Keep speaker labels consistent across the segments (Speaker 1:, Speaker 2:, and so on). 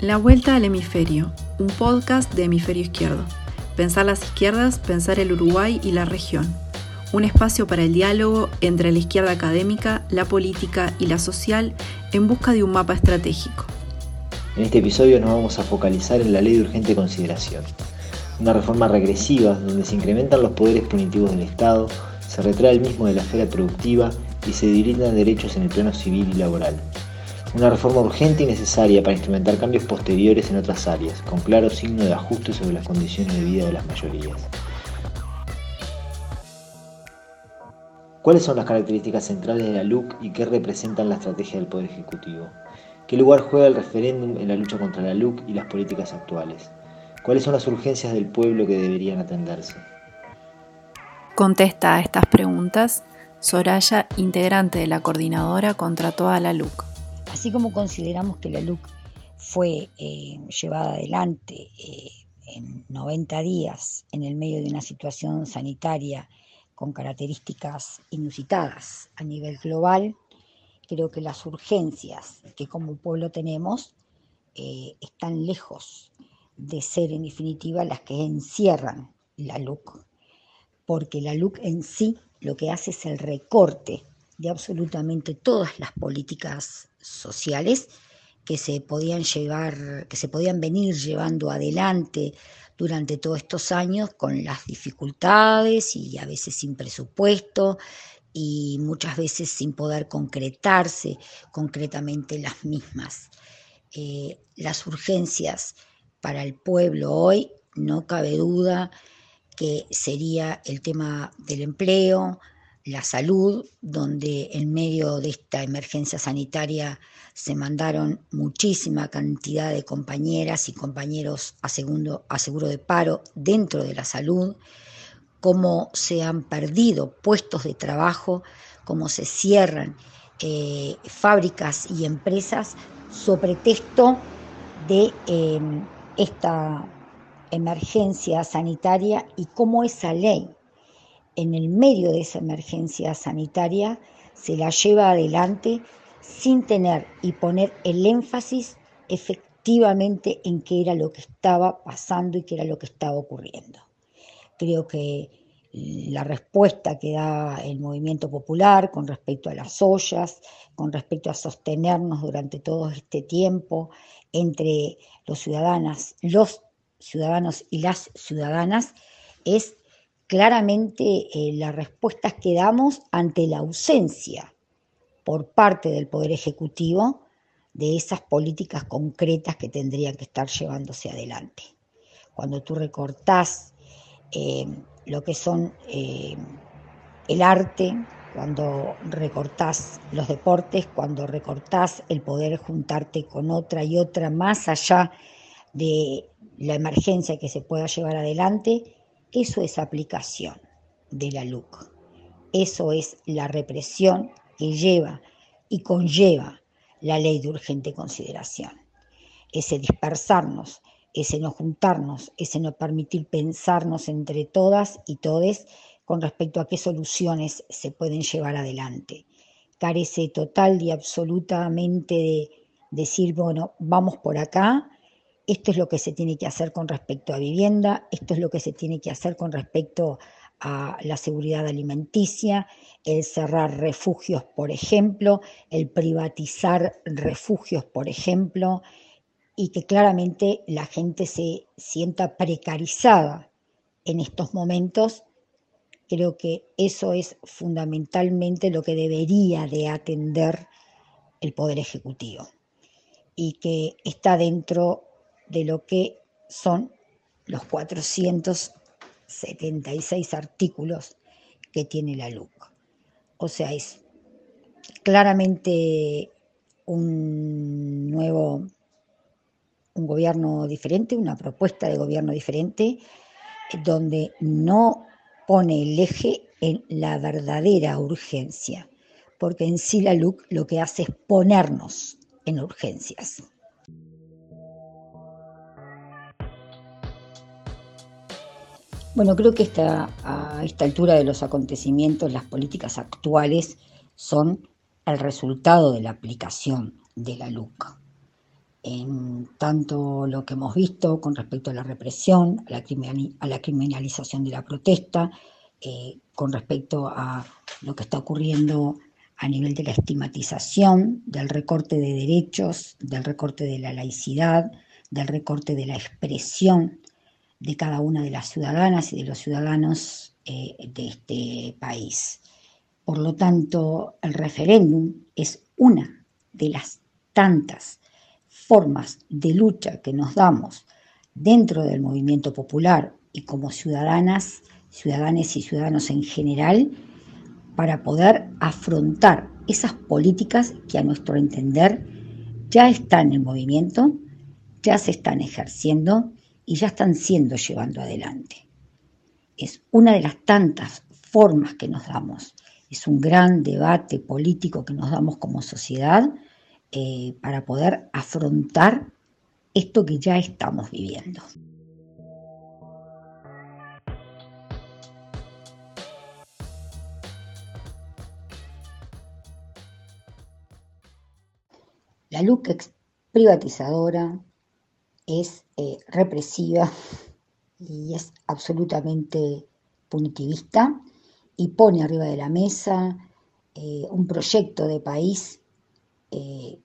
Speaker 1: La Vuelta al Hemisferio, un podcast de Hemisferio Izquierdo. Pensar las izquierdas, pensar el Uruguay y la región. Un espacio para el diálogo entre la izquierda académica, la política y la social en busca de un mapa estratégico.
Speaker 2: En este episodio nos vamos a focalizar en la ley de urgente consideración, una reforma regresiva donde se incrementan los poderes punitivos del Estado, se retrae el mismo de la esfera productiva y se debilitan derechos en el plano civil y laboral. Una reforma urgente y necesaria para instrumentar cambios posteriores en otras áreas, con claro signo de ajuste sobre las condiciones de vida de las mayorías. ¿Cuáles son las características centrales de la LUC y qué representan la estrategia del Poder Ejecutivo? ¿Qué lugar juega el referéndum en la lucha contra la LUC y las políticas actuales? ¿Cuáles son las urgencias del pueblo que deberían atenderse?
Speaker 1: Contesta a estas preguntas Soraya, integrante de la coordinadora contra toda la LUC.
Speaker 3: Así como consideramos que la LUC fue eh, llevada adelante eh, en 90 días en el medio de una situación sanitaria con características inusitadas a nivel global, creo que las urgencias que como pueblo tenemos eh, están lejos de ser en definitiva las que encierran la LUC, porque la LUC en sí lo que hace es el recorte de absolutamente todas las políticas sociales que se podían llevar, que se podían venir llevando adelante durante todos estos años con las dificultades y a veces sin presupuesto y muchas veces sin poder concretarse concretamente las mismas. Eh, las urgencias para el pueblo hoy, no cabe duda que sería el tema del empleo, la salud, donde en medio de esta emergencia sanitaria se mandaron muchísima cantidad de compañeras y compañeros a, segundo, seguro de paro dentro de la salud, cómo se han perdido puestos de trabajo, cómo se cierran eh, fábricas y empresas sobre texto de eh, esta emergencia sanitaria y cómo esa ley en el medio de esa emergencia sanitaria se la lleva adelante sin tener y poner el énfasis efectivamente en qué era lo que estaba pasando y qué era lo que estaba ocurriendo. Creo que la respuesta que da el movimiento popular con respecto a las ollas, con respecto a sostenernos durante todo este tiempo entre los ciudadanos, los ciudadanos y las ciudadanas, es claramente eh, las respuestas que damos ante la ausencia por parte del Poder Ejecutivo de esas políticas concretas que tendrían que estar llevándose adelante. Cuando tú recortás eh, lo que son eh, el arte, cuando recortás los deportes, cuando recortás el poder juntarte con otra y otra más allá de la emergencia que se pueda llevar adelante, eso es aplicación de la LUC. Eso es la represión que lleva y conlleva la ley de urgente consideración. Ese dispersarnos, ese no juntarnos, ese no permitir pensarnos entre todas y todes con respecto a qué soluciones se pueden llevar adelante. Carece total y absolutamente de decir, bueno, vamos por acá esto es lo que se tiene que hacer con respecto a vivienda, esto es lo que se tiene que hacer con respecto a la seguridad alimenticia, el cerrar refugios, por ejemplo, el privatizar refugios, por ejemplo, y que claramente la gente se sienta precarizada en estos momentos. Creo que eso es fundamentalmente lo que debería de atender el Poder Ejecutivo y que está dentro de lo que son los 476 artículos que tiene la LUC. O sea, es claramente un nuevo, un gobierno diferente, una propuesta de gobierno diferente, donde no pone el eje en la verdadera urgencia, porque en sí la LUC lo que hace es ponernos en urgencias. Bueno, creo que a esta altura de los acontecimientos las políticas actuales son el resultado de la aplicación de la LUC. en tanto lo que hemos visto con respecto a la represión, a la, criminalización de la protesta, eh, con respecto a lo que está ocurriendo a nivel de la estigmatización, del recorte de derechos, del recorte de la laicidad, del recorte de la expresión de cada una de las ciudadanas y de los ciudadanos eh, de este país. Por lo tanto, el referéndum es una de las tantas formas de lucha que nos damos dentro del movimiento popular y como ciudadanas, ciudadanas y ciudadanos en general, para poder afrontar esas políticas que a nuestro entender ya están en movimiento, ya se están ejerciendo y ya están siendo llevando adelante. Es una de las tantas formas que nos damos. Es un gran debate político que nos damos como sociedad eh, para poder afrontar esto que ya estamos viviendo. La LUC privatizadora, es eh, represiva y es absolutamente punitivista y pone arriba de la mesa eh, un proyecto de país eh,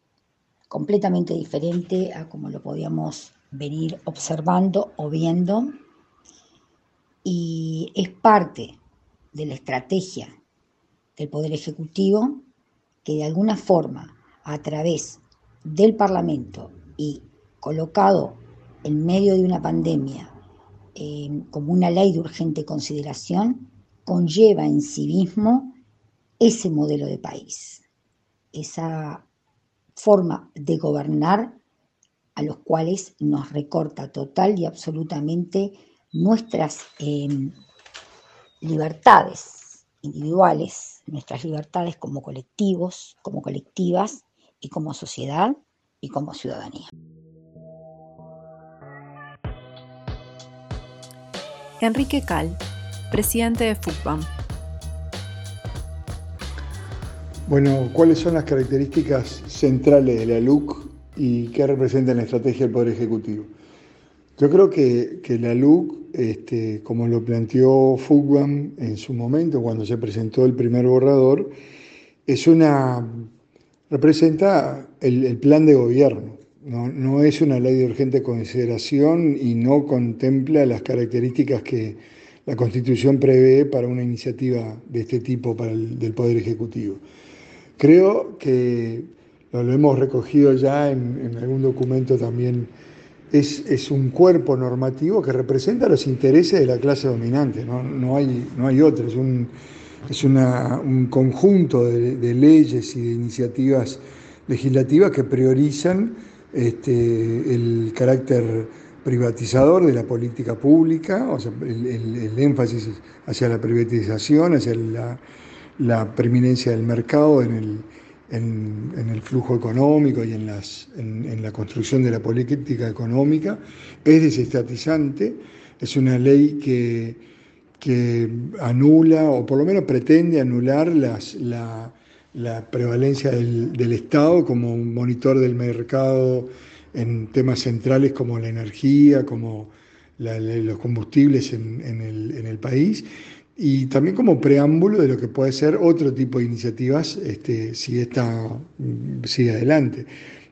Speaker 3: completamente diferente a como lo podíamos venir observando o viendo. Y es parte de la estrategia del Poder Ejecutivo que de alguna forma a través del Parlamento y colocado en medio de una pandemia eh, como una ley de urgente consideración, conlleva en sí mismo ese modelo de país, esa forma de gobernar a los cuales nos recorta total y absolutamente nuestras em, libertades individuales, nuestras libertades como colectivos, como colectivas y como sociedad y como ciudadanía.
Speaker 1: Enrique Cal, presidente de FUCBAM.
Speaker 4: Bueno, ¿cuáles son las características centrales de la LUC y qué representa la estrategia del Poder Ejecutivo? Yo creo que, la LUC, este, como lo planteó FUCBAM en su momento, cuando se presentó el primer borrador, es una, representa el, plan de gobierno. No, no, es una ley de urgente consideración y no contempla las características que la Constitución prevé para una iniciativa de este tipo para el, del Poder Ejecutivo. Creo que lo, hemos recogido ya en, algún documento también, es, un cuerpo normativo que representa los intereses de la clase dominante, no, hay, no hay otro, es un, es un conjunto de, leyes y de iniciativas legislativas que priorizan este, el carácter privatizador de la política pública, o sea, el énfasis hacia la privatización, hacia la preeminencia del mercado en el, flujo económico y en, la construcción de la política económica, es desestatizante, es una ley que, que anula, o por lo menos pretende anular las, la, prevalencia del, Estado como un monitor del mercado en temas centrales como la energía, como los combustibles en, el, país y también como preámbulo de lo que puede ser otro tipo de iniciativas este, si esta sigue adelante.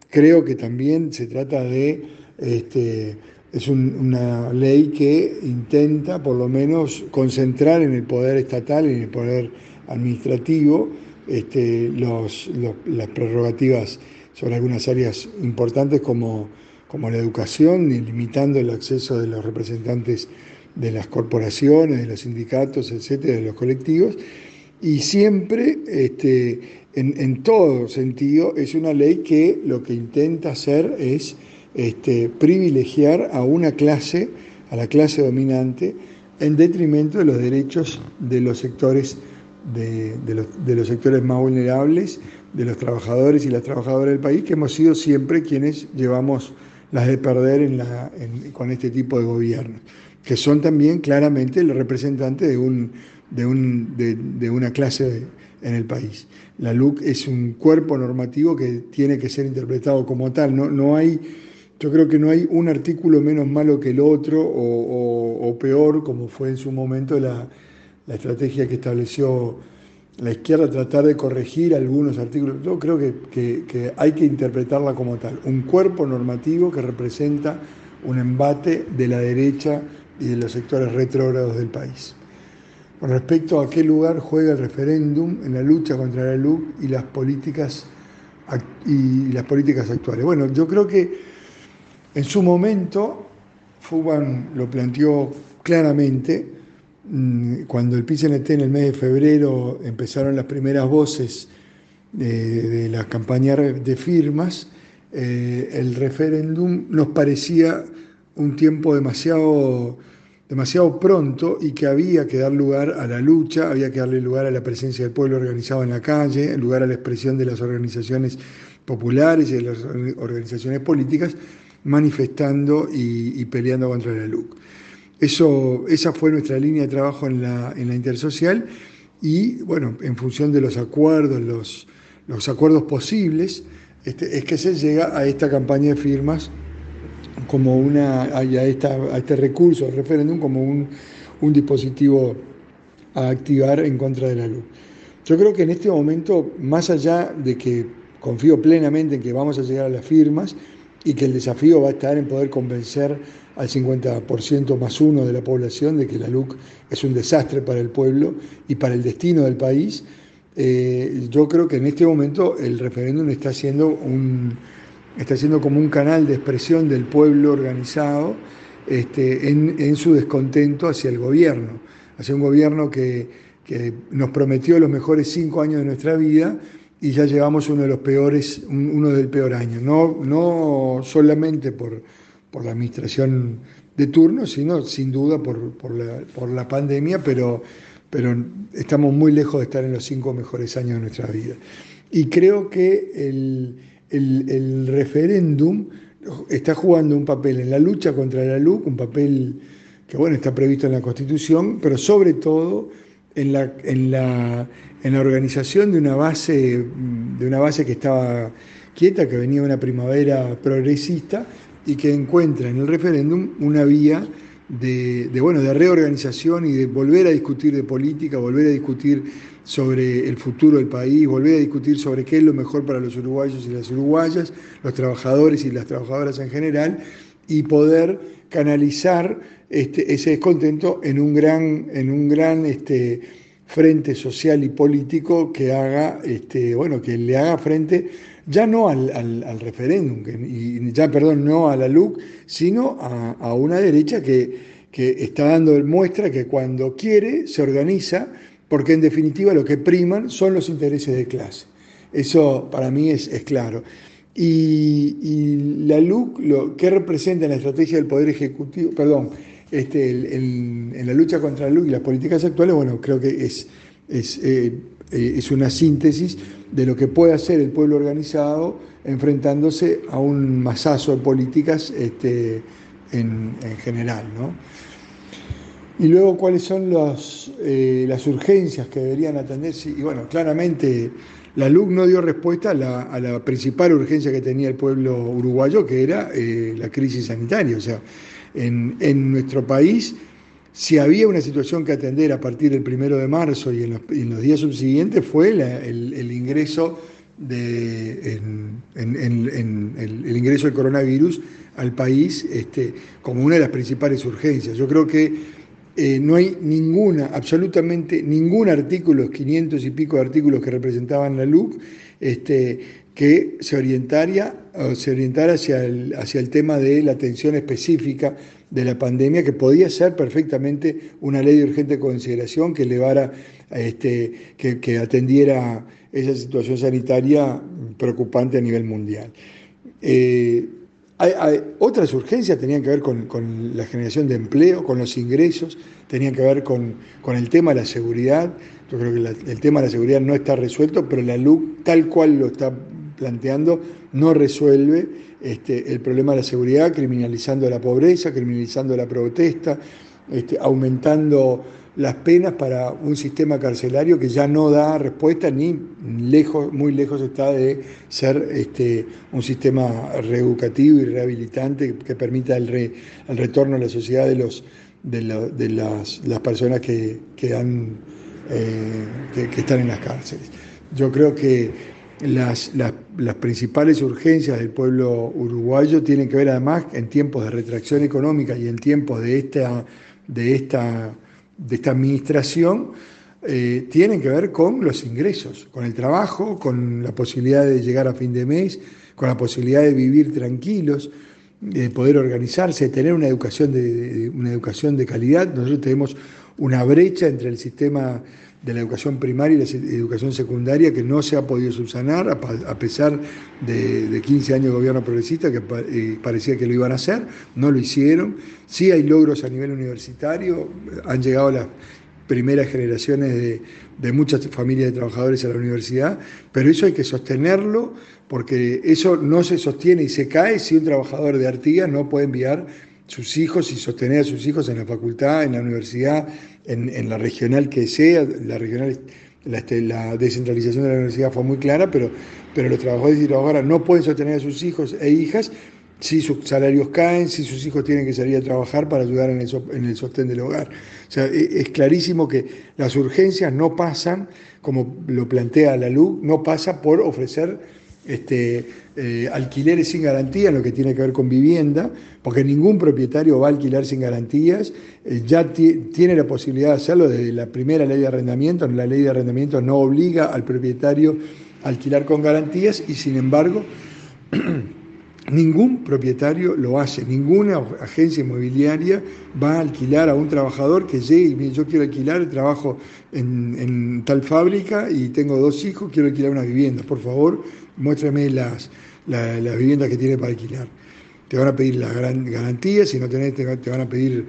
Speaker 4: Creo que también se trata de, este, es una ley que intenta por lo menos concentrar en el poder estatal en el poder administrativo este, las prerrogativas sobre algunas áreas importantes como, como la educación, limitando el acceso de los representantes de las corporaciones, de los sindicatos, etcétera, de los colectivos, y siempre, este, en, todo sentido, es una ley que lo que intenta hacer es este, privilegiar a una clase, a la clase dominante, en detrimento de los derechos de los sectores, de, los, sectores más vulnerables, de los trabajadores y las trabajadoras del país, que hemos sido siempre quienes llevamos las de perder con este tipo de gobierno que son también claramente el representante de un, de, un, de, una clase en el país. La LUC es un cuerpo normativo que tiene que ser interpretado como tal. No, no hay, yo creo que no hay un artículo menos malo que el otro o, peor, como fue en su momento la, estrategia que estableció la izquierda, tratar de corregir algunos artículos. Yo creo que, que hay que interpretarla como tal. Un cuerpo normativo que representa un embate de la derecha y de los sectores retrógrados del país. Con respecto a qué lugar juega el referéndum en la lucha contra la luz y las políticas, y las políticas actuales. Bueno, yo creo que en su momento Fuban lo planteó claramente, cuando el PCNT en el mes de febrero empezaron las primeras voces de, la campaña de firmas, eh, el referéndum nos parecía un tiempo demasiado demasiado pronto y que había que dar lugar a la lucha, había que darle lugar a la presencia del pueblo organizado en la calle, lugar a la expresión de las organizaciones populares y de las organizaciones políticas manifestando y, peleando contra la LUC. Eso, esa fue nuestra línea de trabajo en la, en la intersocial y bueno, en función de los acuerdos, los, los acuerdos posibles, este, es que se llega a esta campaña de firmas como una, a, esta, a este recurso, al referéndum, como un, dispositivo a activar en contra de la luz. Yo creo que en este momento, más allá de que confío plenamente en que vamos a llegar a las firmas y que el desafío va a estar en poder convencer al 50% más uno de la población de que la LUC es un desastre para el pueblo y para el destino del país, eh, yo creo que en este momento el referéndum está siendo un, está como un canal de expresión del pueblo organizado este, en, su descontento hacia el gobierno, hacia un gobierno que, nos prometió los mejores cinco años de nuestra vida y ya llevamos uno de los peores, uno del peor año, no, no solamente por, por la administración de turno, sino sin duda por, por, la, por la pandemia, pero, pero estamos muy lejos de estar en los cinco mejores años de nuestra vida. Y creo que el, el, referéndum está jugando un papel en la lucha contra la LUC, un papel que bueno, está previsto en la Constitución, pero sobre todo en la, en la, en la organización de una, base, de una base que estaba quieta, que venía una primavera progresista y que encuentra en el referéndum una vía de, bueno, de reorganización y de volver a discutir de política, volver a discutir sobre el futuro del país, volver a discutir sobre qué es lo mejor para los uruguayos y las uruguayas, los trabajadores y las trabajadoras en general, y poder canalizar este, ese descontento en un gran, en un gran este, frente social y político que haga, este, bueno, que le haga frente ya no al, referéndum, y ya, perdón, no a la LUC, sino a, una derecha que, que está dando muestra que cuando quiere se organiza porque en definitiva lo que priman son los intereses de clase. Eso para mí es, claro. Y, la LUC, lo, ¿qué representa en la estrategia del Poder Ejecutivo? Perdón, este, en la lucha contra la LUC y las políticas actuales, bueno, creo que es, es, eh, eh, es una síntesis de lo que puede hacer el pueblo organizado enfrentándose a un masazo de políticas este, en, en general. ¿no? Y luego, ¿cuáles son eh, las urgencias que deberían atenderse? Y bueno, claramente la LUC no dio respuesta a la, principal urgencia que tenía el pueblo uruguayo, que era la crisis sanitaria. O sea, en, nuestro país, si había una situación que atender a partir del primero de marzo y en los, días subsiguientes, fue el, ingreso de, el, ingreso del coronavirus al país este, como una de las principales urgencias. Yo creo que eh, no hay ninguna, absolutamente ningún artículo, los 500 y pico de artículos que representaban la LUC, este, que se orientara, se orientara hacia, el, hacia el tema de la atención específica de la pandemia, que podía ser perfectamente una ley de urgente consideración que elevara, este, que, atendiera esa situación sanitaria preocupante a nivel mundial. Eh, hay, otras urgencias tenían que ver con, la generación de empleo, con los ingresos, tenían que ver con, el tema de la seguridad. Yo creo que el tema de la seguridad no está resuelto, pero la LUC, tal cual lo está planteando, no resuelve este, el problema de la seguridad, criminalizando la pobreza, criminalizando la protesta, este, aumentando las penas para un sistema carcelario que ya no da respuesta ni lejos, muy lejos está de ser este, un sistema reeducativo y rehabilitante que permita el, el retorno a la sociedad de, los, de, las, personas que, eh, que, están en las cárceles. Yo creo que las, las, las, principales urgencias del pueblo uruguayo tienen que ver además en tiempos de retracción económica y en tiempos de esta, de esta de esta administración eh, tienen que ver con los ingresos, con el trabajo, con la posibilidad de llegar a fin de mes, con la posibilidad de vivir tranquilos, de poder organizarse, de tener una educación de, una educación de calidad. Nosotros tenemos una brecha entre el sistema de la educación primaria y la educación secundaria que no se ha podido subsanar a, pesar de, 15 años de gobierno progresista que eh, parecía que lo iban a hacer, no lo hicieron. Sí hay logros a nivel universitario, han llegado las primeras generaciones de, de muchas familias de trabajadores a la universidad, pero eso hay que sostenerlo porque eso no se sostiene y se cae si un trabajador de Artigas no puede enviar sus hijos y sostener a sus hijos en la facultad, en la universidad, en, la regional que sea, la regional, este, la, descentralización de la universidad fue muy clara, pero, pero los trabajadores y trabajadoras no pueden sostener a sus hijos e hijas si sus salarios caen, si sus hijos tienen que salir a trabajar para ayudar en el, en el sostén del hogar. O sea, e, es clarísimo que las urgencias no pasan, como lo plantea la luz, no pasa por ofrecer este, eh, alquileres sin garantía en lo que tiene que ver con vivienda, porque ningún propietario va a alquilar sin garantías, eh, ya tiene la posibilidad de hacerlo desde la primera ley de arrendamiento, la ley de arrendamiento no obliga al propietario a alquilar con garantías y sin embargo ningún propietario lo hace, ninguna agencia inmobiliaria va a alquilar a un trabajador que llegue y yo quiero alquilar, trabajo en, en tal fábrica y tengo dos hijos, quiero alquilar una vivienda, por favor muéstrame las, las viviendas que tiene para alquilar. Te van a pedir las garantías, si no tenés, te, van a pedir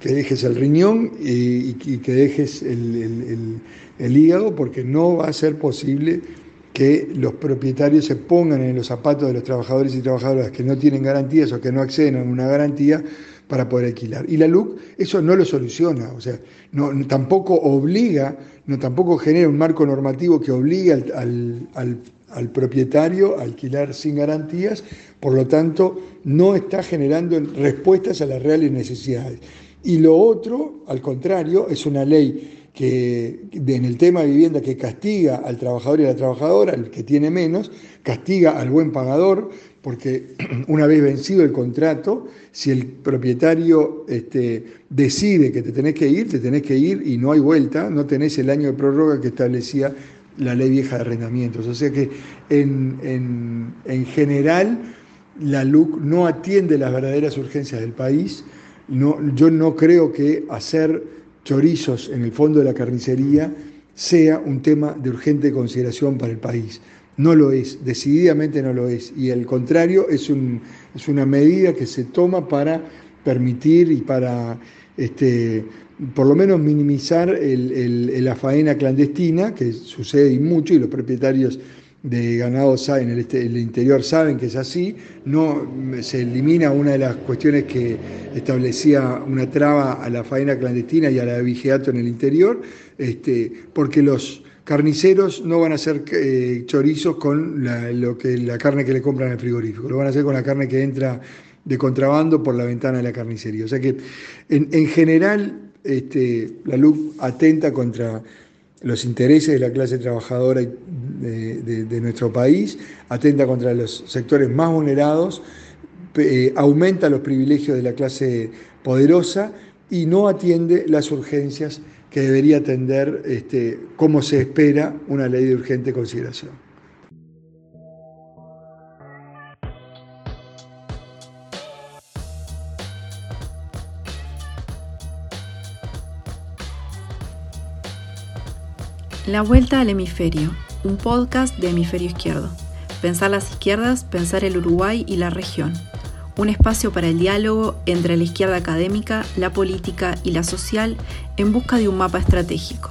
Speaker 4: que dejes el riñón y, que dejes el, hígado, porque no va a ser posible que los propietarios se pongan en los zapatos de los trabajadores y trabajadoras que no tienen garantías o que no acceden a una garantía para poder alquilar. Y la LUC eso no lo soluciona, o sea, no, tampoco obliga, no, tampoco genera un marco normativo que obligue al propietario alquilar sin garantías, por lo tanto no está generando respuestas a las reales necesidades. Y lo otro, al contrario, es una ley que en el tema de vivienda que castiga al trabajador y a la trabajadora, el que tiene menos, castiga al buen pagador, porque una vez vencido el contrato, si el propietario este, decide que te tenés que ir, te tenés que ir y no hay vuelta, no tenés el año de prórroga que establecía la ley vieja de arrendamientos. O sea que en, general la LUC no atiende las verdaderas urgencias del país. No, yo no creo que hacer chorizos en el fondo de la carnicería sea un tema de urgente consideración para el país. No lo es, decididamente no lo es. Y al contrario, es, un, es una medida que se toma para permitir y para este, por lo menos minimizar la faena clandestina, que sucede y mucho, y los propietarios de ganado saben, en este, el, interior saben que es así, no se elimina una de las cuestiones que establecía una traba a la faena clandestina y a la vigiato en el interior, este, porque los carniceros no van a hacer eh, chorizos con la, lo que, la carne que le compran al frigorífico, lo van a hacer con la carne que entra de contrabando por la ventana de la carnicería. O sea que en general este, la luz atenta contra los intereses de la clase trabajadora de, nuestro país, atenta contra los sectores más vulnerados, eh, aumenta los privilegios de la clase poderosa y no atiende las urgencias que debería atender este, como se espera una ley de urgente consideración.
Speaker 1: La Vuelta al Hemisferio, un podcast de Hemisferio Izquierdo. Pensar las izquierdas, pensar el Uruguay y la región. Un espacio para el diálogo entre la izquierda académica, la política y la social en busca de un mapa estratégico.